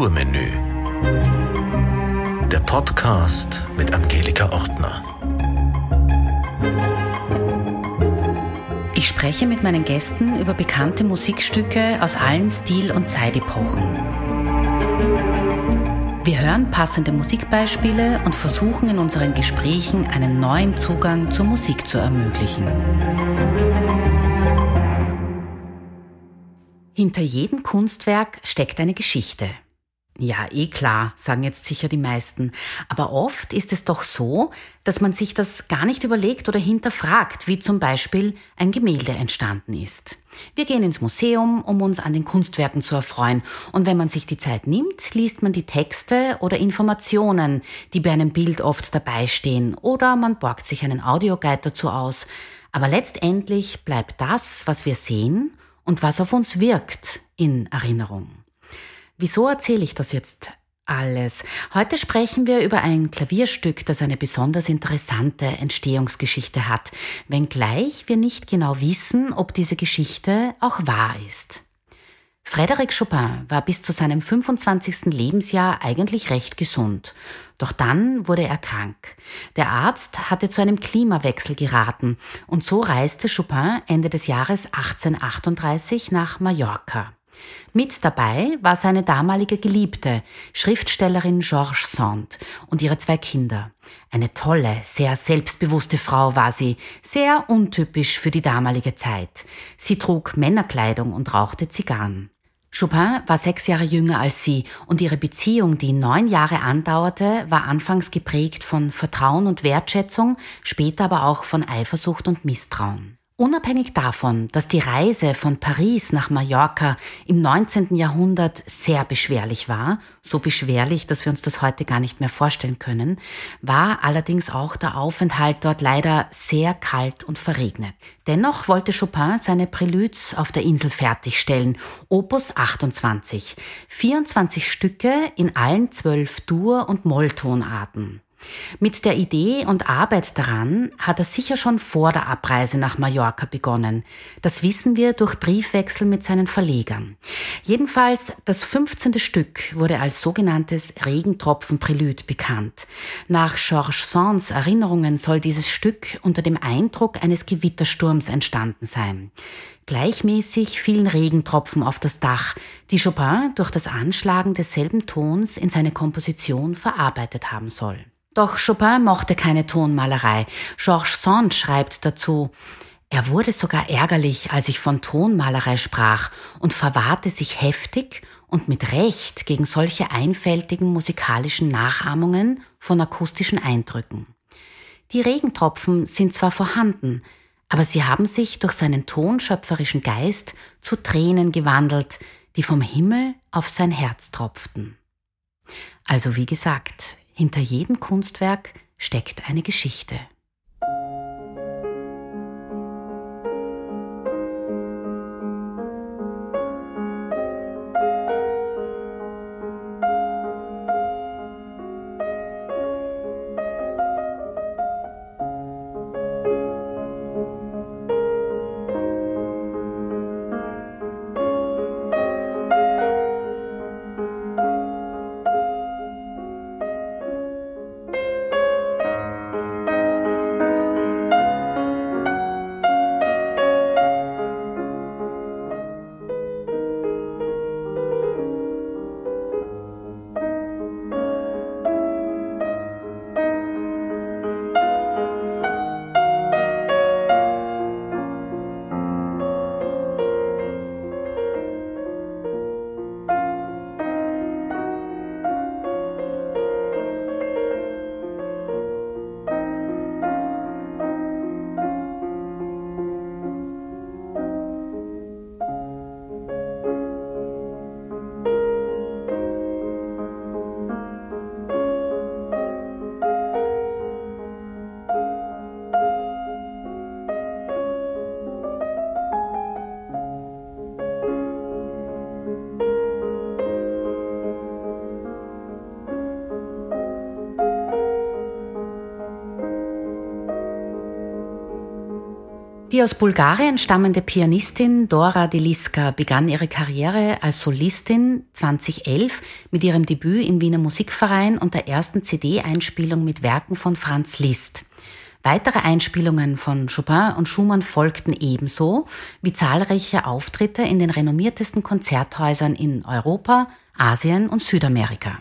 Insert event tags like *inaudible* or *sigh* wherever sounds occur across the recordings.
Kulturmenü. Der Podcast mit Angelika Ortner. Ich spreche mit meinen Gästen über bekannte Musikstücke aus allen Stil- und Zeitepochen. Wir hören passende Musikbeispiele und versuchen in unseren Gesprächen einen neuen Zugang zur Musik zu ermöglichen. Hinter jedem Kunstwerk steckt eine Geschichte. Ja, eh klar, sagen jetzt sicher die meisten. Aber oft ist es doch so, dass man sich das gar nicht überlegt oder hinterfragt, wie zum Beispiel ein Gemälde entstanden ist. Wir gehen ins Museum, um uns an den Kunstwerken zu erfreuen. Und wenn man sich die Zeit nimmt, liest man die Texte oder Informationen, die bei einem Bild oft dabei stehen. Oder man borgt sich einen Audioguide dazu aus. Aber letztendlich bleibt das, was wir sehen und was auf uns wirkt, in Erinnerung. Wieso erzähle ich das jetzt alles? Heute sprechen wir über ein Klavierstück, das eine besonders interessante Entstehungsgeschichte hat, wenngleich wir nicht genau wissen, ob diese Geschichte auch wahr ist. Frédéric Chopin war bis zu seinem 25. Lebensjahr eigentlich recht gesund. Doch dann wurde er krank. Der Arzt hatte zu einem Klimawechsel geraten und so reiste Chopin Ende des Jahres 1838 nach Mallorca. Mit dabei war seine damalige Geliebte, Schriftstellerin Georges Sand und ihre zwei Kinder. Eine tolle, sehr selbstbewusste Frau war sie, sehr untypisch für die damalige Zeit. Sie trug Männerkleidung und rauchte Zigarren. Chopin war sechs Jahre jünger als sie und ihre Beziehung, die neun Jahre andauerte, war anfangs geprägt von Vertrauen und Wertschätzung, später aber auch von Eifersucht und Misstrauen. Unabhängig davon, dass die Reise von Paris nach Mallorca im 19. Jahrhundert sehr beschwerlich war, so beschwerlich, dass wir uns das heute gar nicht mehr vorstellen können, war allerdings auch der Aufenthalt dort leider sehr kalt und verregnet. Dennoch wollte Chopin seine Preludes auf der Insel fertigstellen, Opus 28, 24 Stücke in allen zwölf Dur- und Molltonarten. Mit der Idee und Arbeit daran hat er sicher schon vor der Abreise nach Mallorca begonnen. Das wissen wir durch Briefwechsel mit seinen Verlegern. Jedenfalls das 15. Stück wurde als sogenanntes Regentropfen-Prälud bekannt. Nach Georges Sands Erinnerungen soll dieses Stück unter dem Eindruck eines Gewittersturms entstanden sein. Gleichmäßig fielen Regentropfen auf das Dach, die Chopin durch das Anschlagen desselben Tons in seine Komposition verarbeitet haben soll. Doch Chopin mochte keine Tonmalerei. Georges Sand schreibt dazu, er wurde sogar ärgerlich, als ich von Tonmalerei sprach und verwahrte sich heftig und mit Recht gegen solche einfältigen musikalischen Nachahmungen von akustischen Eindrücken. Die Regentropfen sind zwar vorhanden, aber sie haben sich durch seinen tonschöpferischen Geist zu Tränen gewandelt, die vom Himmel auf sein Herz tropften. Also wie gesagt, hinter jedem Kunstwerk steckt eine Geschichte. Die aus Bulgarien stammende Pianistin Dora Deliska begann ihre Karriere als Solistin 2011 mit ihrem Debüt im Wiener Musikverein und der ersten CD-Einspielung mit Werken von Franz Liszt. Weitere Einspielungen von Chopin und Schumann folgten ebenso wie zahlreiche Auftritte in den renommiertesten Konzerthäusern in Europa, Asien und Südamerika.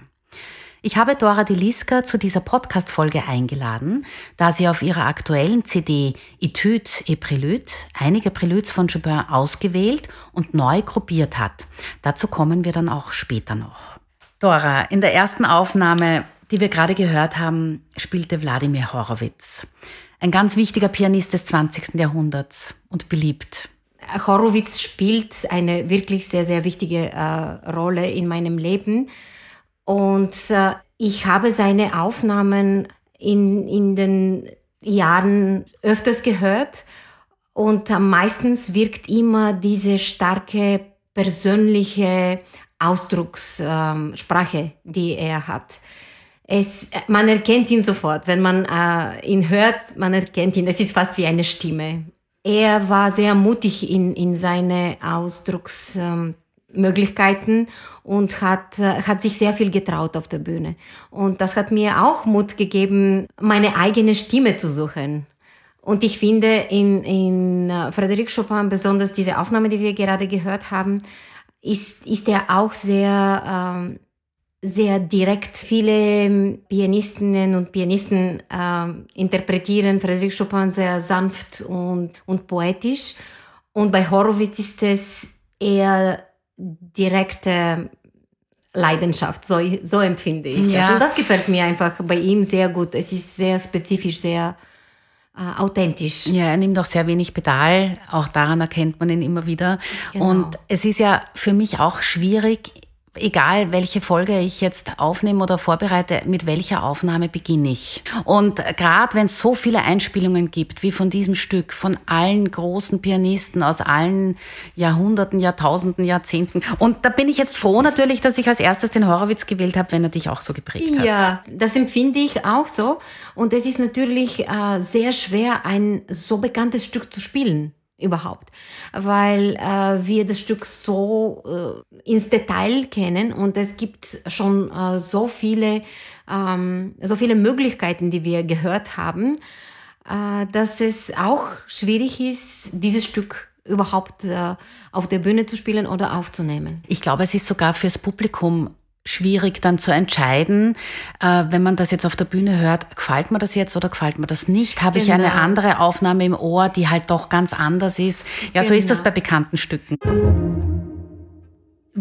Ich habe Dora Deliska zu dieser Podcast-Folge eingeladen, da sie auf ihrer aktuellen CD Etudes et Préludes einige Préludes von Chopin ausgewählt und neu gruppiert hat. Dazu kommen wir dann auch später noch. Dora, in der ersten Aufnahme, die wir gerade gehört haben, spielte Wladimir Horowitz. Ein ganz wichtiger Pianist des 20. Jahrhunderts und beliebt. Horowitz spielt eine wirklich sehr, sehr wichtige äh, Rolle in meinem Leben. Und äh, ich habe seine Aufnahmen in, in den Jahren öfters gehört und äh, meistens wirkt immer diese starke persönliche Ausdruckssprache, ähm, die er hat. Es, man erkennt ihn sofort, wenn man äh, ihn hört, man erkennt ihn. Es ist fast wie eine Stimme. Er war sehr mutig in, in seine Ausdrucks, ähm, Möglichkeiten und hat, äh, hat sich sehr viel getraut auf der Bühne. Und das hat mir auch Mut gegeben, meine eigene Stimme zu suchen. Und ich finde in, in äh, Frédéric Chopin, besonders diese Aufnahme, die wir gerade gehört haben, ist, ist er auch sehr, ähm, sehr direkt. Viele Pianistinnen und Pianisten ähm, interpretieren Frédéric Chopin sehr sanft und, und poetisch. Und bei Horowitz ist es eher direkte Leidenschaft, so, so empfinde ich ja. das. Und das gefällt mir einfach bei ihm sehr gut. Es ist sehr spezifisch, sehr äh, authentisch. Ja, er nimmt auch sehr wenig Pedal, auch daran erkennt man ihn immer wieder. Genau. Und es ist ja für mich auch schwierig, egal welche Folge ich jetzt aufnehme oder vorbereite, mit welcher Aufnahme beginne ich. Und gerade wenn es so viele Einspielungen gibt, wie von diesem Stück, von allen großen Pianisten aus allen Jahrhunderten, Jahrtausenden, Jahrzehnten. Und da bin ich jetzt froh natürlich, dass ich als erstes den Horowitz gewählt habe, wenn er dich auch so geprägt hat. Ja, das empfinde ich auch so. Und es ist natürlich äh, sehr schwer, ein so bekanntes Stück zu spielen überhaupt, weil äh, wir das Stück so äh, ins Detail kennen und es gibt schon äh, so viele ähm, so viele Möglichkeiten, die wir gehört haben, äh, dass es auch schwierig ist, dieses Stück überhaupt äh, auf der Bühne zu spielen oder aufzunehmen. Ich glaube, es ist sogar fürs Publikum schwierig dann zu entscheiden, äh, wenn man das jetzt auf der Bühne hört, gefällt mir das jetzt oder gefällt mir das nicht? Habe genau. ich eine genau. andere Aufnahme im Ohr, die halt doch ganz anders ist? Ja, genau. so ist das genau. bei bekannten Stücken.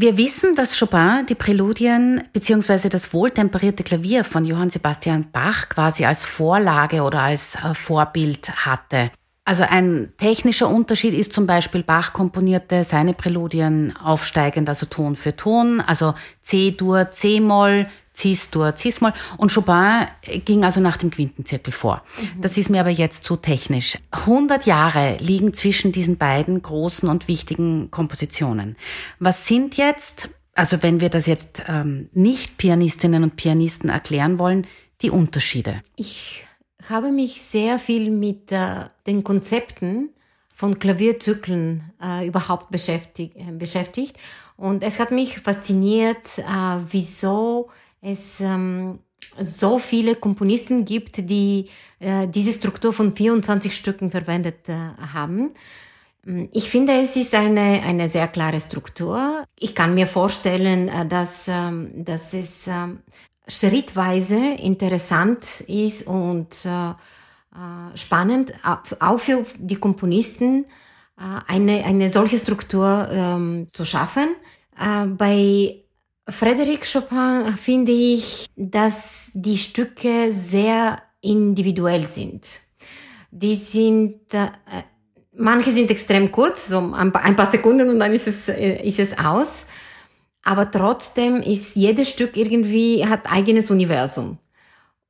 Wir wissen, dass Chopin die Präludien bzw. das wohltemperierte Klavier von Johann Sebastian Bach quasi als Vorlage oder als äh, Vorbild hatte. Also ein technischer Unterschied ist zum Beispiel Bach komponierte seine Präludien aufsteigend, also Ton für Ton, also C-Dur, C-Moll, Cis-Dur, Cis-Moll. Und Chopin ging also nach dem Quintenzirkel vor. Mhm. Das ist mir aber jetzt zu technisch. 100 Jahre liegen zwischen diesen beiden großen und wichtigen Kompositionen. Was sind jetzt, also wenn wir das jetzt ähm, nicht Pianistinnen und Pianisten erklären wollen, die Unterschiede? Ich habe mich sehr viel mit äh, den Konzepten von Klavierzyklen äh, überhaupt beschäftigt, äh, beschäftigt. Und es hat mich fasziniert, äh, wieso es ähm, so viele Komponisten gibt, die äh, diese Struktur von 24 Stücken verwendet äh, haben. Ich finde, es ist eine, eine sehr klare Struktur. Ich kann mir vorstellen, dass, ähm, dass es ähm, schrittweise interessant ist und äh, äh, spannend, auch für die Komponisten, äh, eine, eine solche Struktur ähm, zu schaffen. Äh, bei Frédéric Chopin finde ich, dass die Stücke sehr individuell sind. Die sind, äh, manche sind extrem kurz, so ein paar, Sekunden und dann ist es, äh, ist es aus aber trotzdem ist jedes Stück irgendwie hat eigenes Universum.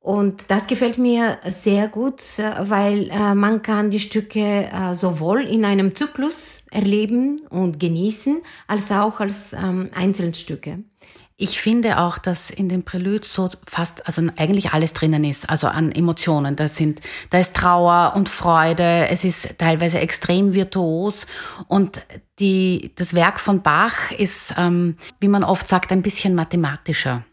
Und das gefällt mir sehr gut, weil äh, man kann die Stücke äh, sowohl in einem Zyklus erleben und genießen, als auch als ähm, Einzelstücke. Ich finde auch, dass in den Preludes so fast, also eigentlich alles drinnen ist, also an Emotionen. Da sind, da ist Trauer und Freude. Es ist teilweise extrem virtuos und die, das Werk von Bach ist, ähm, wie man oft sagt, ein bisschen mathematischer.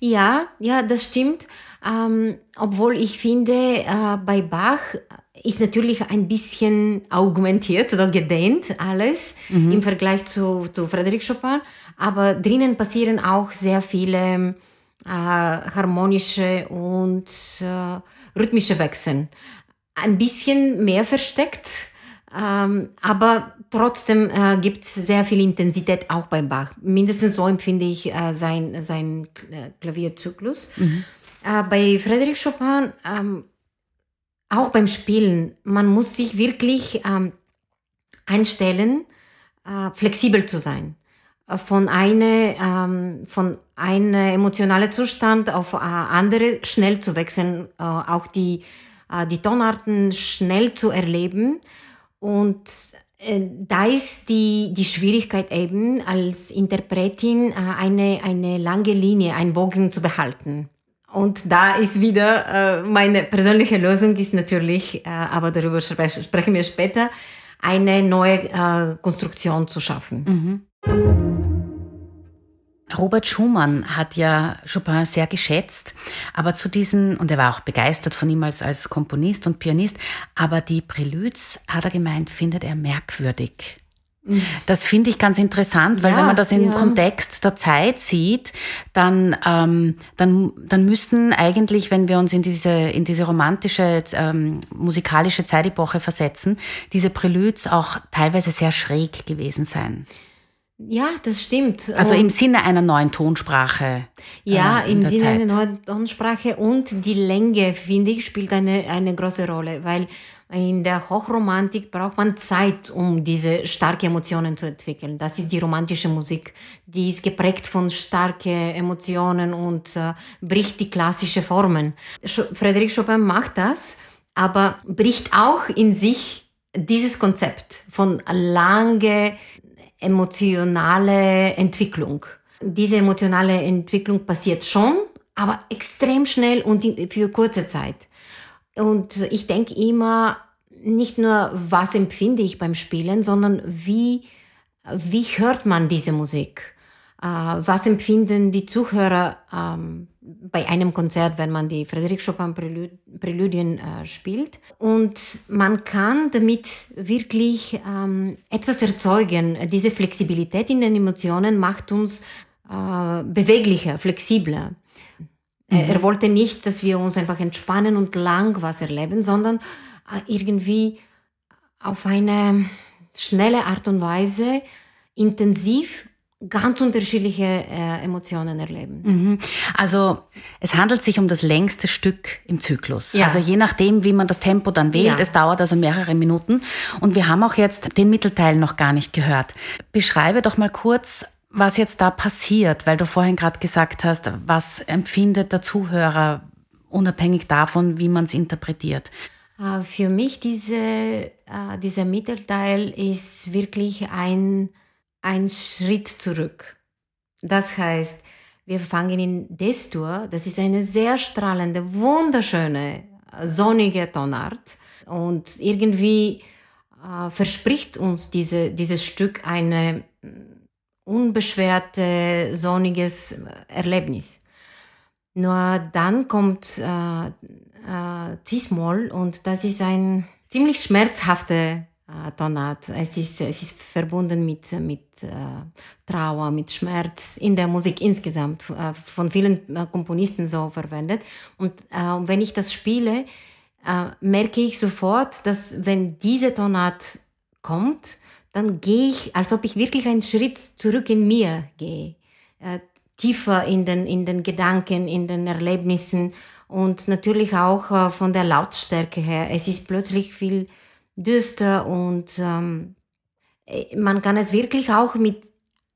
Ja, ja, das stimmt. Ähm, obwohl ich finde, äh, bei Bach ist natürlich ein bisschen augmentiert oder gedehnt alles mhm. im Vergleich zu, zu Frédéric Chopin aber drinnen passieren auch sehr viele äh, harmonische und äh, rhythmische Wechsel. Ein bisschen mehr versteckt, ähm, aber trotzdem äh, gibt es sehr viel Intensität auch beim Bach. Mindestens so empfinde ich äh, sein, sein äh, Klavierzyklus. Mhm. Äh, bei Frédéric Chopin, ähm, auch beim Spielen, man muss sich wirklich ähm, einstellen, äh, flexibel zu sein. Von eine ähm, von einer emotionale Zustand auf äh, andere schnell zu wechseln, äh, auch die äh, die Tonarten schnell zu erleben. Und äh, da ist die, die Schwierigkeit eben als Interpretin äh, eine, eine lange Linie, ein Bogen zu behalten. Und da ist wieder äh, meine persönliche Lösung ist natürlich, äh, aber darüber sprechen wir später, eine neue äh, Konstruktion zu schaffen. Mhm. Robert Schumann hat ja Chopin sehr geschätzt, aber zu diesen, und er war auch begeistert von ihm als, als Komponist und Pianist, aber die Preludes, hat er gemeint, findet er merkwürdig. Das finde ich ganz interessant, weil ja, wenn man das im ja. Kontext der Zeit sieht, dann, ähm, dann, dann müssten eigentlich, wenn wir uns in diese, in diese romantische ähm, musikalische Zeitepoche versetzen, diese Preludes auch teilweise sehr schräg gewesen sein. Ja, das stimmt. Also im Sinne einer neuen Tonsprache. Ja, äh, im Sinne Zeit. einer neuen Tonsprache und die Länge, finde ich, spielt eine, eine große Rolle, weil in der Hochromantik braucht man Zeit, um diese starke Emotionen zu entwickeln. Das ist die romantische Musik. Die ist geprägt von starken Emotionen und äh, bricht die klassische Formen. Frédéric Chopin macht das, aber bricht auch in sich dieses Konzept von lange emotionale Entwicklung. Diese emotionale Entwicklung passiert schon, aber extrem schnell und für kurze Zeit. Und ich denke immer nicht nur, was empfinde ich beim Spielen, sondern wie, wie hört man diese Musik? Äh, was empfinden die Zuhörer ähm, bei einem Konzert, wenn man die Frédéric Chopin Präludien äh, spielt. Und man kann damit wirklich ähm, etwas erzeugen. Diese Flexibilität in den Emotionen macht uns äh, beweglicher, flexibler. Mhm. Er wollte nicht, dass wir uns einfach entspannen und lang was erleben, sondern äh, irgendwie auf eine schnelle Art und Weise intensiv ganz unterschiedliche äh, Emotionen erleben. Mhm. Also es handelt sich um das längste Stück im Zyklus. Ja. Also je nachdem, wie man das Tempo dann wählt, ja. es dauert also mehrere Minuten. Und wir haben auch jetzt den Mittelteil noch gar nicht gehört. Beschreibe doch mal kurz, was jetzt da passiert, weil du vorhin gerade gesagt hast, was empfindet der Zuhörer unabhängig davon, wie man es interpretiert. Äh, für mich diese, äh, dieser Mittelteil ist wirklich ein ein Schritt zurück. Das heißt, wir fangen in Destur, das ist eine sehr strahlende, wunderschöne, sonnige Tonart und irgendwie äh, verspricht uns diese, dieses Stück ein unbeschwerte, sonniges Erlebnis. Nur dann kommt äh, äh, Cis-Moll und das ist ein ziemlich schmerzhafter. Äh, es ist, es ist verbunden mit, mit äh, Trauer, mit Schmerz in der Musik insgesamt, äh, von vielen äh, Komponisten so verwendet. Und äh, wenn ich das spiele, äh, merke ich sofort, dass wenn diese Tonart kommt, dann gehe ich, als ob ich wirklich einen Schritt zurück in mir gehe, tiefer in den, in den Gedanken, in den Erlebnissen und natürlich auch von der Lautstärke her. Es ist plötzlich viel düster und ähm, äh, man kann es wirklich auch mit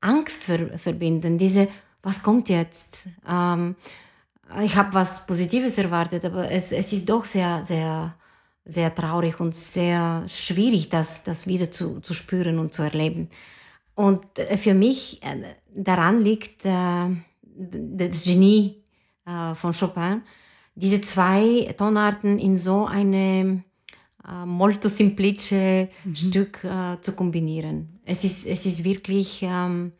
Angst ver verbinden. Diese, was kommt jetzt? Ähm, ich habe was Positives erwartet, aber es, es ist doch sehr, sehr, sehr traurig und sehr schwierig, das, das wieder zu, zu spüren und zu erleben. Und äh, für mich äh, daran liegt, das Genie äh, von Chopin, diese zwei Tonarten in so eine äh, molto simplice mhm. Stück äh, zu kombinieren. Es ist, es ist wirklich ähm,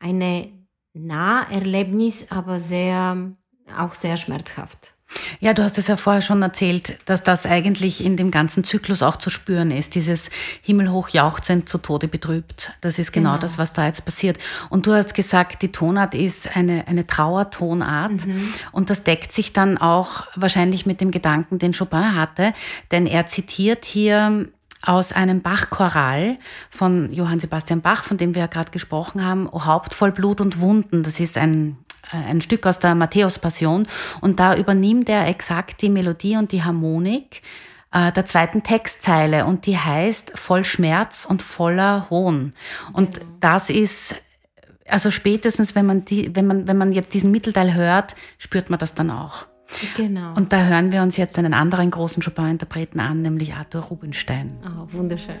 eine Naherlebnis, aber sehr, auch sehr schmerzhaft. Ja, du hast es ja vorher schon erzählt, dass das eigentlich in dem ganzen Zyklus auch zu spüren ist. Dieses himmelhoch jauchzend zu Tode betrübt. Das ist genau, genau, das, was da jetzt passiert. Und du hast gesagt, die Tonart ist eine, eine Trauertonart. Mhm. Und das deckt sich dann auch wahrscheinlich mit dem Gedanken, den Chopin hatte. Denn er zitiert hier aus einem Bachchoral von Johann Sebastian Bach, von dem wir ja gerade gesprochen haben, O Haupt voll Blut und Wunden. Das ist ein ein Stück aus der Matthäus-Passion und da übernimmt er exakt die Melodie und die Harmonik äh, der zweiten Textzeile und die heißt voll Schmerz und voller Hohn. Und genau. das ist also spätestens, wenn man die, wenn man, wenn man jetzt diesen Mittelteil hört, spürt man das dann auch. Genau. Und da hören wir uns jetzt einen anderen großen Chopin-Interpreten an, nämlich Arthur Rubinstein. Oh, wunderschön.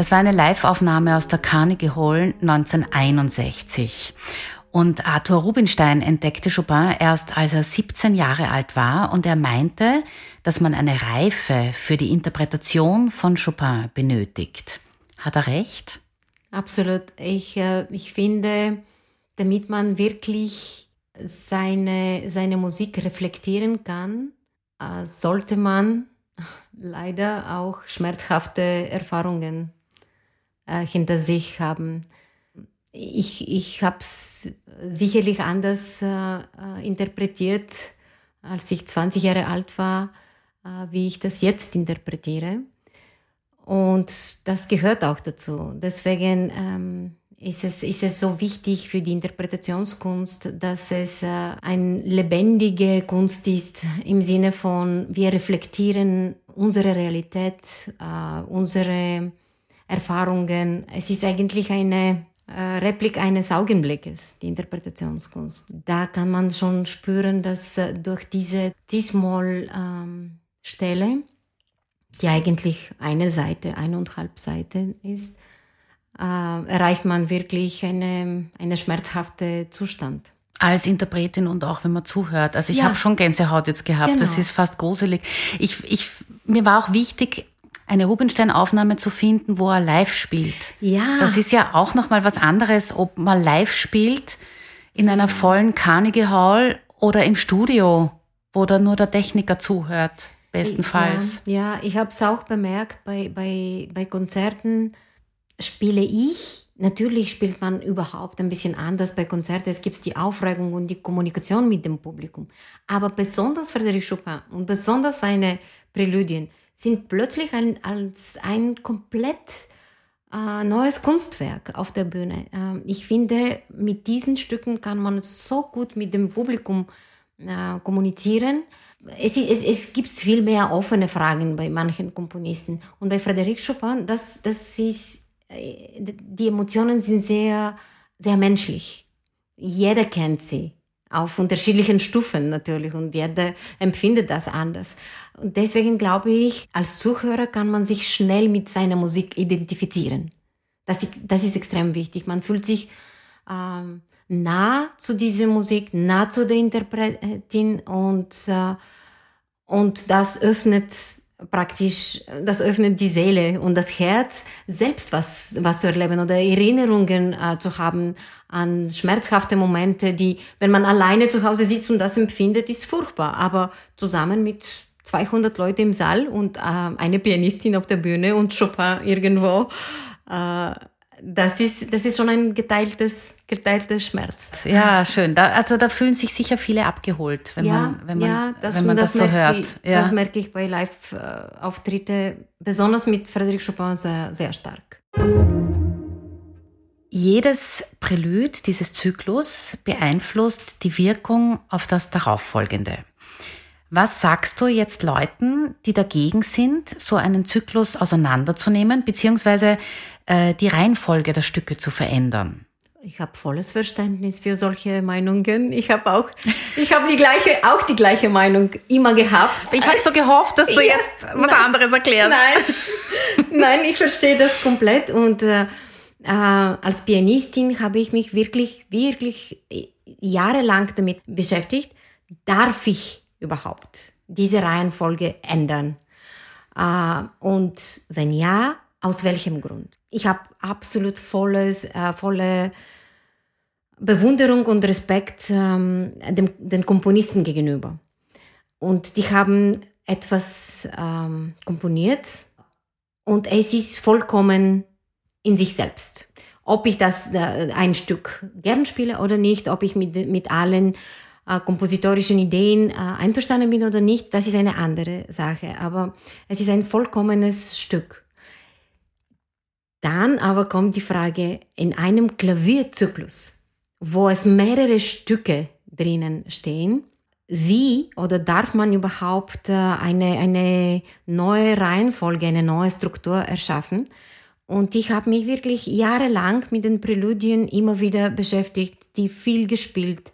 Das war eine Live-Aufnahme aus der Carnegie Hall 1961. Und Arthur Rubinstein entdeckte Chopin erst als er 17 Jahre alt war und er meinte, dass man eine Reife für die Interpretation von Chopin benötigt. Hat er recht? Absolut. Ich, äh, ich finde, damit man wirklich seine, seine Musik reflektieren kann, äh, sollte man leider auch schmerzhafte Erfahrungen äh, hinter sich haben. Ich, ich habe es sicherlich anders äh, äh, interpretiert, als ich 20 Jahre alt war, äh, wie ich das jetzt interpretiere. Und das gehört auch dazu. Deswegen ähm, ist, es, ist es so wichtig für die Interpretationskunst, dass es äh, eine lebendige Kunst ist im Sinne von, wir reflektieren unsere Realität, äh, unsere Erfahrungen. Es ist eigentlich eine äh, Replik eines Augenblickes, die Interpretationskunst. Da kann man schon spüren, dass äh, durch diese Cis-Moll-Stelle, ähm, die eigentlich eine Seite, eineinhalb Seite ist, äh, erreicht man wirklich eine, eine schmerzhafte Zustand. Als Interpretin und auch wenn man zuhört. Also ich ja. habe schon Gänsehaut jetzt gehabt. Genau. Das ist fast gruselig. Ich, ich, mir war auch wichtig, eine Rubinstein-Aufnahme zu finden, wo er live spielt. Ja. Das ist ja auch nochmal was anderes, ob man live spielt in einer vollen Carnegie Hall oder im Studio, wo da nur der Techniker zuhört, bestenfalls. Ja, ja ich habe es auch bemerkt, bei, bei, bei Konzerten spiele ich, natürlich spielt man überhaupt ein bisschen anders bei Konzerten, es gibt die Aufregung und die Kommunikation mit dem Publikum. Aber besonders Frédéric Chopin und besonders seine Präludien, sind plötzlich ein, als ein komplett äh, neues Kunstwerk auf der Bühne. Äh, ich finde, mit diesen Stücken kann man so gut mit dem Publikum äh, kommunizieren. Es, es, es gibt viel mehr offene Fragen bei manchen Komponisten. Und bei Frédéric Chopin, das, das ist, äh, die Emotionen sind sehr, sehr menschlich. Jeder kennt sie auf unterschiedlichen Stufen natürlich und jeder empfindet das anders. Und deswegen glaube ich, als Zuhörer kann man sich schnell mit seiner Musik identifizieren. Das, das ist extrem wichtig. Man fühlt sich ähm, nah zu dieser Musik, nah zu der Interpretin und, äh, und das öffnet praktisch, das öffnet die Seele und das Herz, selbst was, was zu erleben oder Erinnerungen äh, zu haben an schmerzhafte Momente, die, wenn man alleine zu Hause sitzt und das empfindet, ist furchtbar. Aber zusammen mit 200 Leuten im Saal und äh, eine Pianistin auf der Bühne und Chopin irgendwo, äh, das ist, das ist schon ein geteiltes, geteiltes Schmerz. Ja, schön. Da, also da fühlen sich sicher viele abgeholt, wenn ja, man, wenn man, ja, das, wenn man das, das so hört. Ich, ja. Das merke ich bei Live-Auftritte, besonders mit Frédéric Chopin, sehr, sehr stark. Jedes Prälude dieses Zyklus beeinflusst die Wirkung auf das darauffolgende. Was sagst du jetzt Leuten, die dagegen sind, so einen Zyklus auseinanderzunehmen, beziehungsweise äh, die Reihenfolge der Stücke zu verändern? Ich habe volles Verständnis für solche Meinungen. Ich habe auch, ich habe die gleiche, auch die gleiche Meinung immer gehabt. Ich habe so gehofft, dass du ja, jetzt was nein, anderes erklärst. Nein, nein, ich verstehe das komplett und äh, äh, als Pianistin habe ich mich wirklich, wirklich jahrelang damit beschäftigt. Darf ich überhaupt diese Reihenfolge ändern? Äh, und wenn ja, aus welchem Grund? Ich habe absolut volles, äh, volle Bewunderung und Respekt ähm, dem, den Komponisten gegenüber. Und die haben etwas ähm, komponiert und es ist vollkommen in sich selbst. Ob ich das äh, ein Stück gern spiele oder nicht, ob ich mit, mit allen kompositorischen Ideen äh, einverstanden bin oder nicht, das ist eine andere Sache. Aber es ist ein vollkommenes Stück. Dann aber kommt die Frage, in einem Klavierzyklus, wo es mehrere Stücke drinnen stehen, wie oder darf man überhaupt äh, eine, eine neue Reihenfolge, eine neue Struktur erschaffen? Und ich habe mich wirklich jahrelang mit den Präludien immer wieder beschäftigt, die viel gespielt,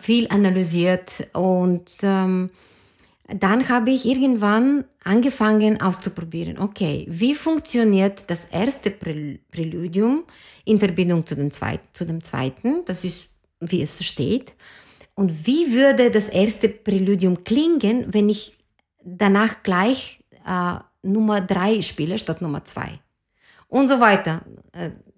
viel analysiert. Und ähm, dann habe ich irgendwann angefangen auszuprobieren, okay, wie funktioniert das erste Präludium in Verbindung zu dem, zweiten, zu dem zweiten, das ist, wie es steht. Und wie würde das erste Präludium klingen, wenn ich danach gleich äh, Nummer drei spiele statt Nummer zwei? und so weiter.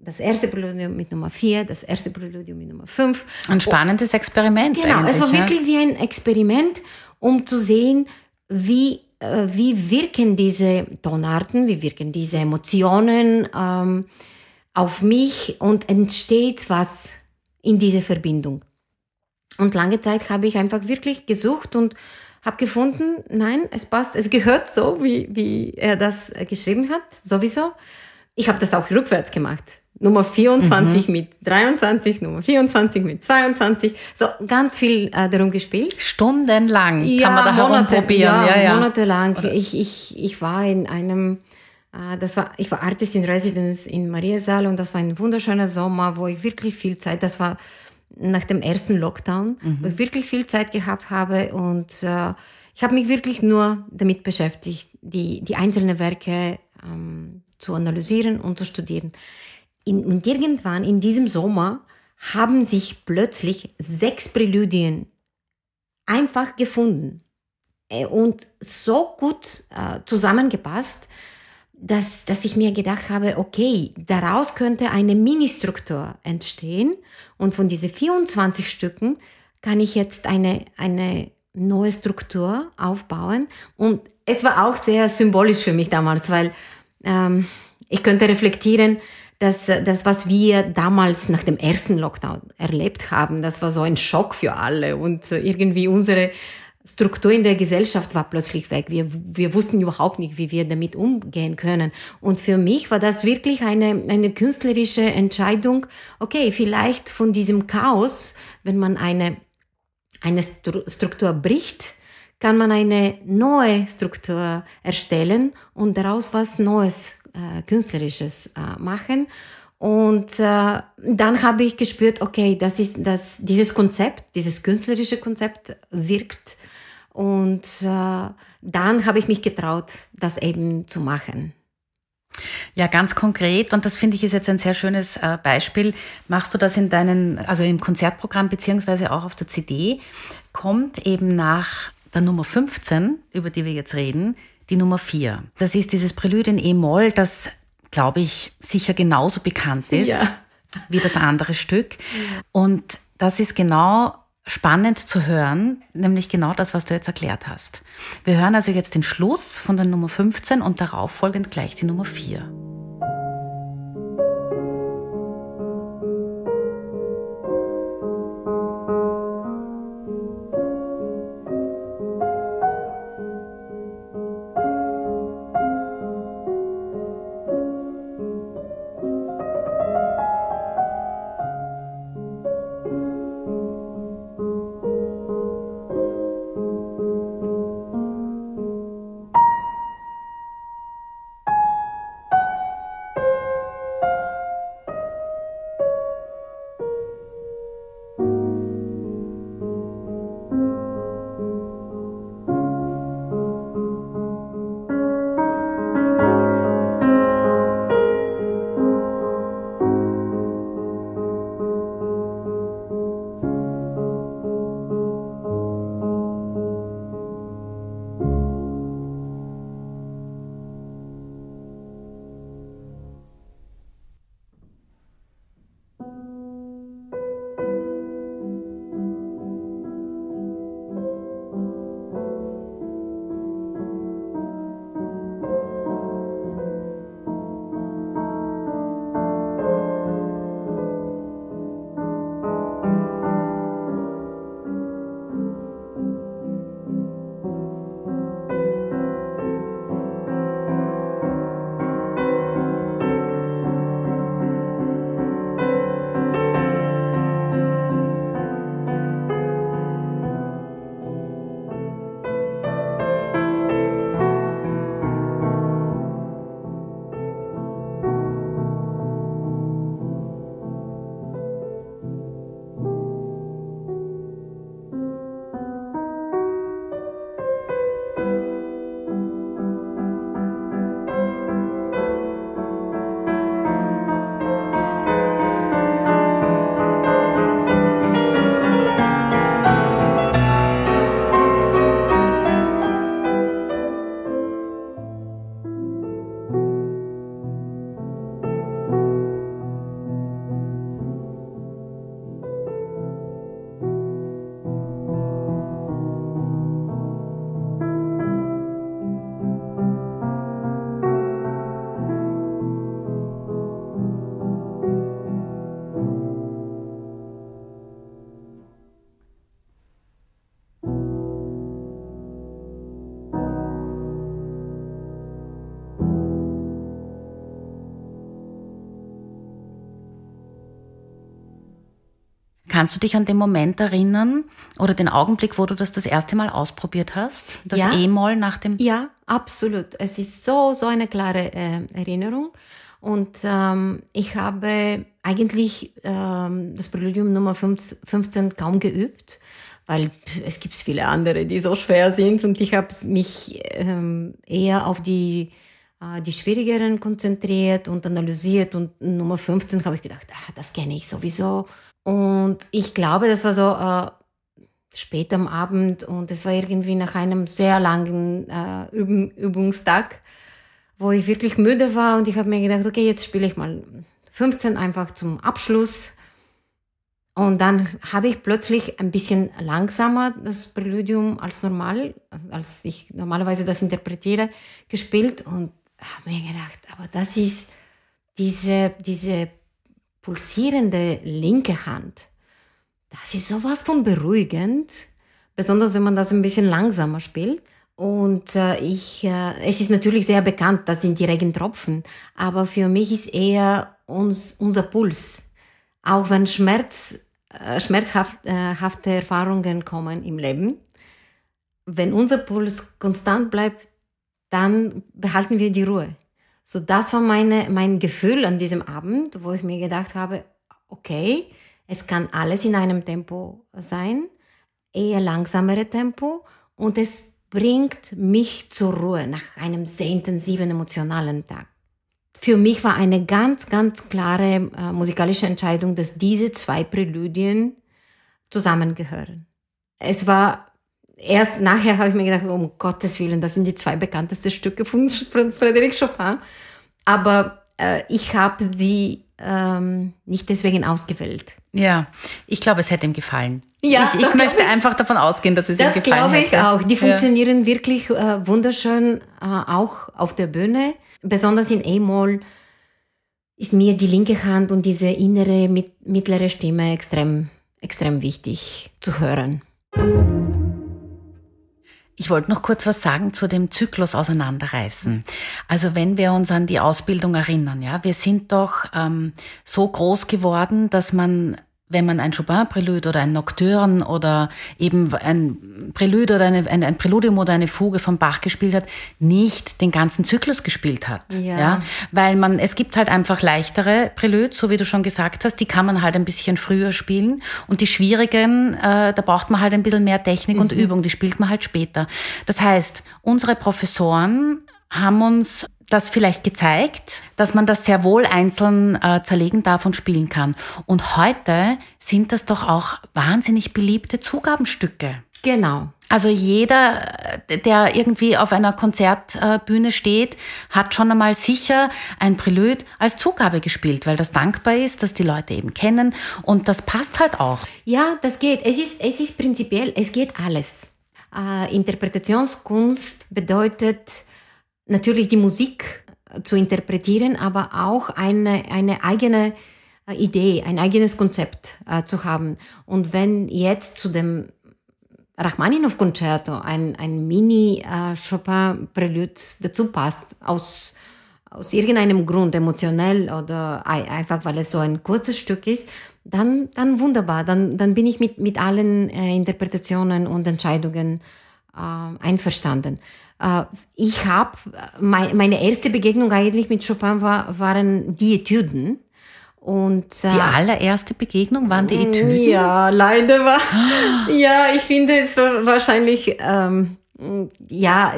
Das erste Präludium mit Nummer 4, das erste Präludium mit Nummer 5. Ein spannendes Experiment. Genau, es war wirklich wie ein Experiment, um zu sehen, wie, äh, wie wirken diese Tonarten, wie wirken diese Emotionen ähm, auf mich und entsteht was in dieser Verbindung. Und lange Zeit habe ich einfach wirklich gesucht und habe gefunden, nein, es passt, es gehört so, wie, wie er das geschrieben hat, sowieso. Ich habe das auch rückwärts gemacht. Nummer 24 mhm. mit 23, Nummer 24 mit 22. So ganz viel äh, darum gespielt. Stundenlang ja, kann man da Monate, herumprobieren. Ja, ja, ja. monatelang. Ich, ich, ich war in einem, äh, das war, ich war Artist in Residence in Mariasaal und das war ein wunderschöner Sommer, wo ich wirklich viel Zeit, das war nach dem ersten Lockdown, mhm. wo ich wirklich viel Zeit gehabt habe und äh, ich habe mich wirklich nur damit beschäftigt, die, die einzelnen Werke ähm, zu analysieren und zu studieren. In, und irgendwann in diesem Sommer haben sich plötzlich sechs Präludien einfach gefunden. Äh, und so gut äh, zusammengepasst, dass, dass ich mir gedacht habe, okay, daraus könnte eine Mini-Struktur entstehen. Und von diesen 24 Stücken kann ich jetzt eine, eine neue Struktur aufbauen. Und es war auch sehr symbolisch für mich damals, weil ähm, ich könnte reflektieren, dass das, was wir damals nach dem ersten Lockdown erlebt haben, das war so ein Schock für alle und irgendwie unsere Struktur in der Gesellschaft war plötzlich weg. Wir, wir wussten überhaupt nicht, wie wir damit umgehen können. Und für mich war das wirklich eine, eine künstlerische Entscheidung. Okay, vielleicht von diesem Chaos, wenn man eine, eine Struktur bricht, kann man eine neue Struktur erstellen und daraus was Neues, äh, Künstlerisches äh, machen. Und äh, dann habe ich gespürt, okay, das ist das, dieses Konzept, dieses künstlerische Konzept wirkt. Und äh, dann habe ich mich getraut, das eben zu machen. Ja, ganz konkret, und das finde ich ist jetzt ein sehr schönes äh, Beispiel, machst du das in deinen, also im Konzertprogramm beziehungsweise auch auf der CD, kommt eben nach der Nummer 15, über die wir jetzt reden, die Nummer 4. Das ist dieses Prälude in E-Moll, das, glaube ich, sicher genauso bekannt ist ja. wie das andere Stück. Und das ist genau spannend zu hören, nämlich genau das, was du jetzt erklärt hast. Wir hören also jetzt den Schluss von der Nummer 15 und darauf folgend gleich die Nummer 4. Kannst du dich an den Moment erinnern oder den Augenblick, wo du das das erste Mal ausprobiert hast? Das ja. E-Moll nach dem. Ja, absolut. Es ist so, so eine klare äh, Erinnerung. Und ähm, ich habe eigentlich ähm, das Präludium Nummer 15 kaum geübt, weil es gibt viele andere, die so schwer sind und ich habe mich ähm, eher auf die, äh, die schwierigeren konzentriert und analysiert und Nummer 15 habe ich gedacht, ah, das kenne ich sowieso. Und ich glaube, das war so äh, spät am Abend und es war irgendwie nach einem sehr langen äh, Übung, Übungstag, wo ich wirklich müde war und ich habe mir gedacht, okay, jetzt spiele ich mal 15 einfach zum Abschluss. Und dann habe ich plötzlich ein bisschen langsamer das Präludium als normal, als ich normalerweise das interpretiere, gespielt und habe mir gedacht, aber das ist diese, diese pulsierende linke Hand. Das ist sowas von beruhigend, besonders wenn man das ein bisschen langsamer spielt. Und äh, ich, äh, es ist natürlich sehr bekannt, das sind die Regentropfen, aber für mich ist eher uns, unser Puls. Auch wenn Schmerz äh, schmerzhafte Erfahrungen kommen im Leben. Wenn unser Puls konstant bleibt, dann behalten wir die Ruhe. So, das war meine, mein Gefühl an diesem Abend, wo ich mir gedacht habe, okay, es kann alles in einem Tempo sein, eher langsamere Tempo und es bringt mich zur Ruhe nach einem sehr intensiven emotionalen Tag für mich war eine ganz, ganz klare äh, musikalische Entscheidung, dass diese zwei Präludien zusammengehören. Es war erst nachher habe ich mir gedacht, um Gottes Willen, das sind die zwei bekanntesten Stücke von Frédéric Chopin. Aber äh, ich habe sie ähm, nicht deswegen ausgewählt. Ja, ich glaube, es hätte ihm gefallen. Ja, ich, ich möchte ich, einfach davon ausgehen, dass es ihm gefallen hätte. Das glaube ich auch. Die funktionieren wirklich äh, wunderschön, äh, auch auf der Bühne. Besonders in E-Moll ist mir die linke Hand und diese innere mittlere Stimme extrem, extrem wichtig zu hören. Ich wollte noch kurz was sagen zu dem Zyklus auseinanderreißen. Also wenn wir uns an die Ausbildung erinnern, ja, wir sind doch ähm, so groß geworden, dass man wenn man ein Chopin-Prälude oder ein Nocturne oder eben ein Prälude oder eine, ein, ein Präludium oder eine Fuge von Bach gespielt hat, nicht den ganzen Zyklus gespielt hat. Ja. ja. Weil man, es gibt halt einfach leichtere Präludes, so wie du schon gesagt hast, die kann man halt ein bisschen früher spielen und die schwierigen, äh, da braucht man halt ein bisschen mehr Technik mhm. und Übung, die spielt man halt später. Das heißt, unsere Professoren haben uns das vielleicht gezeigt, dass man das sehr wohl einzeln äh, zerlegen darf und spielen kann. Und heute sind das doch auch wahnsinnig beliebte Zugabenstücke. Genau. Also jeder, der irgendwie auf einer Konzertbühne steht, hat schon einmal sicher ein Prälud als Zugabe gespielt, weil das dankbar ist, dass die Leute eben kennen und das passt halt auch. Ja, das geht. Es ist, es ist prinzipiell, es geht alles. Äh, Interpretationskunst bedeutet natürlich die Musik zu interpretieren, aber auch eine, eine eigene äh, Idee, ein eigenes Konzept äh, zu haben. Und wenn jetzt zu dem Rachmaninow-Konzerto ein, ein Mini-Chopin-Prelude äh, dazu passt, aus, aus irgendeinem Grund, emotionell oder einfach weil es so ein kurzes Stück ist, dann, dann wunderbar, dann, dann bin ich mit, mit allen äh, Interpretationen und Entscheidungen äh, einverstanden. Äh, ich habe, meine erste Begegnung eigentlich mit Chopin war, waren die Etüden. Und, äh, die allererste Begegnung waren die Etüden? Ja, leider war. *gasps* ja, ich finde es wahrscheinlich, ähm, ja,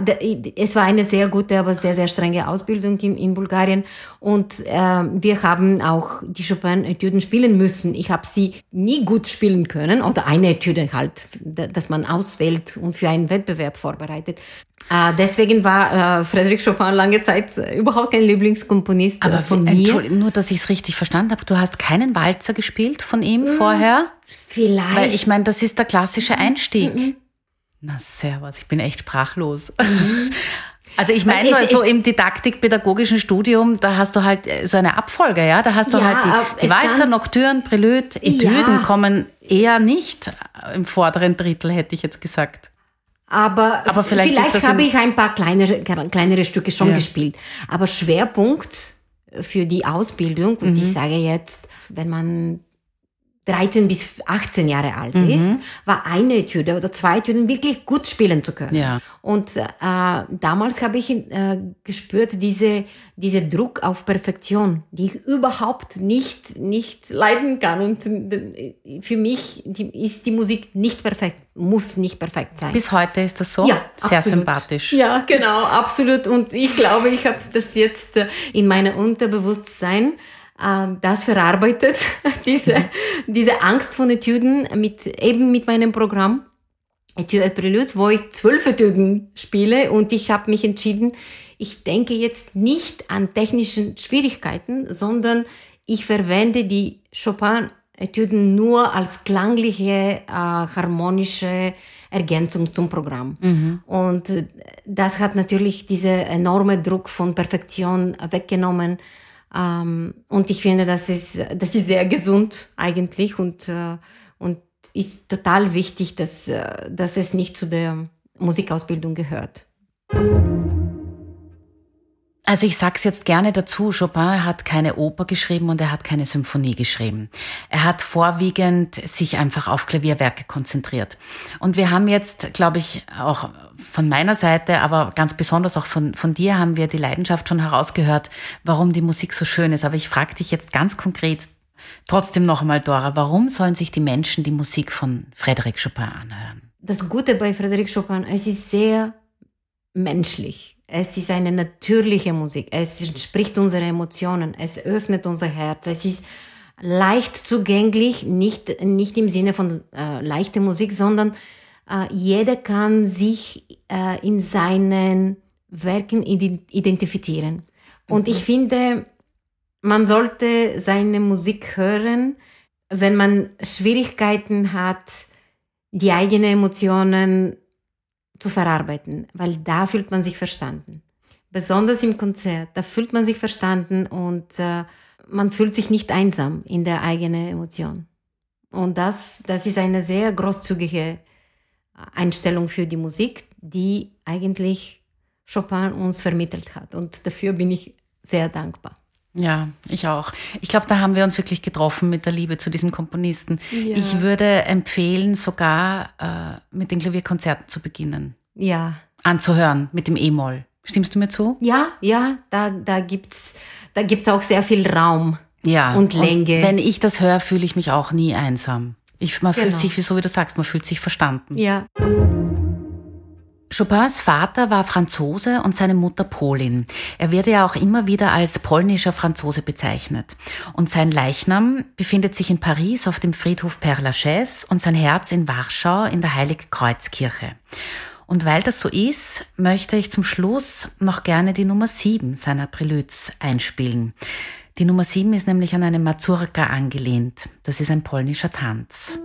es war eine sehr gute, aber sehr, sehr strenge Ausbildung in, in Bulgarien. Und äh, wir haben auch die Chopin-Etüden spielen müssen. Ich habe sie nie gut spielen können, oder eine Etüde halt, dass man auswählt und für einen Wettbewerb vorbereitet. Äh, deswegen war äh, Frédéric Chopin lange Zeit überhaupt kein Lieblingskomponist Aber von mir. Entschuldigung, nur, dass ich es richtig verstanden habe. Du hast keinen Walzer gespielt von ihm hm, vorher? Vielleicht. Weil ich meine, das ist der klassische Einstieg. Na, servus, ich bin echt sprachlos. Mhm. *laughs* Also ich meine nur so im didaktikpädagogischen Studium, da hast du halt äh, so eine Abfolge, ja, da hast du ja, halt die, die Walzer, Nocturne, Prelude, Etüden ja. kommen eher nicht im vorderen Drittel, hätte ich jetzt gesagt. Aber, Aber vielleicht, vielleicht habe ich ein paar kleinere, kleinere Stücke schon ja. gespielt. Aber Schwerpunkt für die Ausbildung, und mhm. ich sage jetzt, wenn man 13 bis 18 Jahre alt mhm. ist, war eine Etüde oder zwei Etüden wirklich gut spielen zu können. Ja. Und äh, damals habe ich äh, gespürt, diese, diese Druck auf Perfektion, die ich überhaupt nicht, nicht leiden kann. Und äh, für mich ist die Musik nicht perfekt, muss nicht perfekt sein. Bis heute ist das so? Ja, sehr absolut. sympathisch. Ja, genau, absolut. Und ich glaube, ich habe das jetzt in meinem Unterbewusstsein das verarbeitet, *laughs* diese, diese Angst von Etüden mit, eben mit meinem Programm Etüde Prelude, wo ich zwölf Etüden spiele und ich habe mich entschieden, ich denke jetzt nicht an technischen Schwierigkeiten, sondern ich verwende die Chopin-Etüden nur als klangliche, äh, harmonische Ergänzung zum Programm. Mhm. Und das hat natürlich diese enorme Druck von Perfektion weggenommen. Ähm, und ich finde, das ist, das ist sehr gesund eigentlich und, äh, und ist total wichtig, dass, äh, dass es nicht zu der Musikausbildung gehört. Also ich sag's jetzt gerne dazu, Chopin hat keine Oper geschrieben und er hat keine Symphonie geschrieben. Er hat vorwiegend sich einfach auf Klavierwerke konzentriert. Und wir haben jetzt, glaube ich, auch von meiner Seite, aber ganz besonders auch von, von dir haben wir die Leidenschaft schon herausgehört, warum die Musik so schön ist. Aber ich frage dich jetzt ganz konkret trotzdem noch einmal, Dora, warum sollen sich die Menschen die Musik von Frédéric Chopin anhören? Das Gute bei Frédéric Chopin, es ist sehr menschlich. Es ist eine natürliche Musik. Es entspricht unseren Emotionen. Es öffnet unser Herz. Es ist leicht zugänglich, nicht, nicht im Sinne von äh, leichter Musik, sondern äh, jeder kann sich äh, in seinen Werken identifizieren. Und mhm. ich finde, man sollte seine Musik hören, wenn man Schwierigkeiten hat, die eigenen Emotionen zu verarbeiten, weil da fühlt man sich verstanden. Besonders im Konzert, da fühlt man sich verstanden und äh, man fühlt sich nicht einsam in der eigenen Emotion. Und das, das ist eine sehr großzügige Einstellung für die Musik, die eigentlich Chopin uns vermittelt hat. Und dafür bin ich sehr dankbar. Ja, ich auch. Ich glaube, da haben wir uns wirklich getroffen mit der Liebe zu diesem Komponisten. Ja. Ich würde empfehlen, sogar äh, mit den Klavierkonzerten zu beginnen. Ja. Anzuhören mit dem E-Moll. Stimmst du mir zu? Ja, ja, da, da gibt's, da gibt's auch sehr viel Raum ja, und Länge. Und wenn ich das höre, fühle ich mich auch nie einsam. Ich, man genau. fühlt sich, so wie du sagst, man fühlt sich verstanden. Ja. Chopins Vater war Franzose und seine Mutter Polin. Er wird ja auch immer wieder als polnischer Franzose bezeichnet. Und sein Leichnam befindet sich in Paris auf dem Friedhof Père Lachaise und sein Herz in Warschau in der Heiligkreuzkirche. Und weil das so ist, möchte ich zum Schluss noch gerne die Nummer 7 seiner Preludes einspielen. Die Nummer 7 ist nämlich an eine Mazurka angelehnt. Das ist ein polnischer Tanz.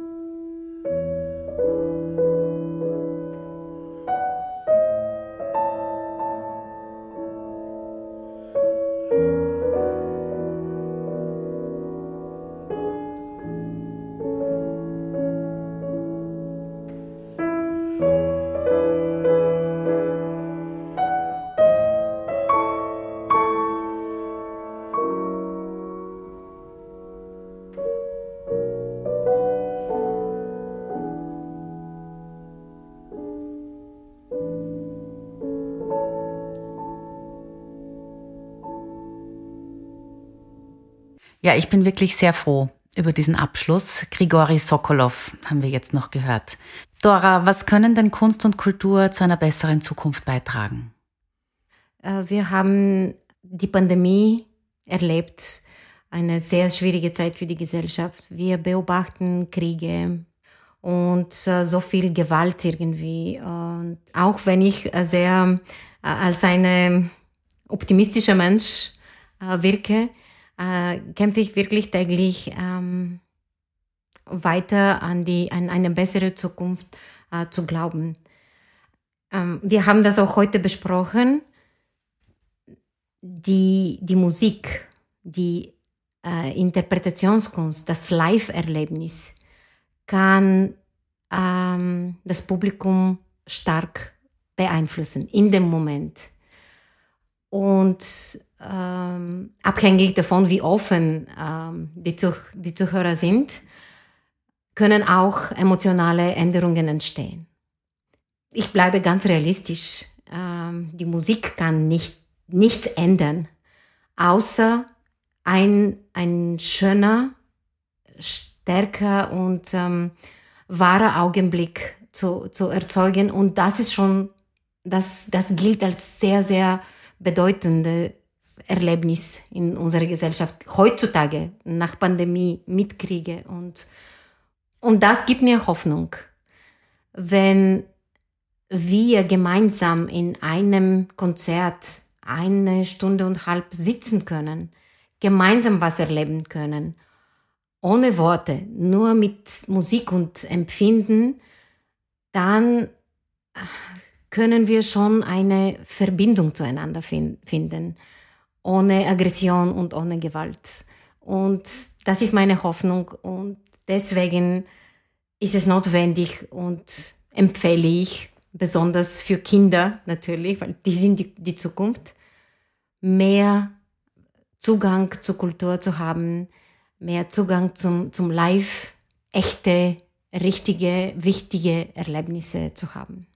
Ja, ich bin wirklich sehr froh über diesen Abschluss. Grigori Sokolov haben wir jetzt noch gehört. Dora, was können denn Kunst und Kultur zu einer besseren Zukunft beitragen? Äh, wir haben die Pandemie erlebt, eine sehr schwierige Zeit für die Gesellschaft. Wir beobachten Kriege und äh, so viel Gewalt irgendwie. Und auch wenn ich sehr äh, als ein optimistischer Mensch wirke, äh, kämpfe ich wirklich täglich ähm, weiter an, die, an eine bessere Zukunft äh, zu glauben. Ähm, wir haben das auch heute besprochen. Die, die Musik, die äh, Interpretationskunst, das Live-Erlebnis kann ähm, das Publikum stark beeinflussen in dem Moment. Und ähm, abhängig davon, wie offen ähm, die, Zuh die Zuhörer sind, können auch emotionale Änderungen entstehen. Ich bleibe ganz realistisch. Ähm, die Musik kann nicht, nichts ändern, außer ein, ein schöner, stärker und ähm, wahrer Augenblick zu, zu erzeugen. Und das ist schon, das, das gilt als sehr, sehr bedeutendes Erlebnis in unserer Gesellschaft heutzutage nach Pandemie mitkriege und und das gibt mir Hoffnung, wenn wir gemeinsam in einem Konzert eine Stunde und halb sitzen können, gemeinsam was erleben können, ohne Worte, nur mit Musik und Empfinden, dann können wir schon eine Verbindung zueinander finden, ohne Aggression und ohne Gewalt. Und das ist meine Hoffnung und Deswegen ist es notwendig und empfehle ich, besonders für Kinder natürlich, weil die sind die, die Zukunft, mehr Zugang zur Kultur zu haben, mehr Zugang zum, zum Live, echte, richtige, wichtige Erlebnisse zu haben.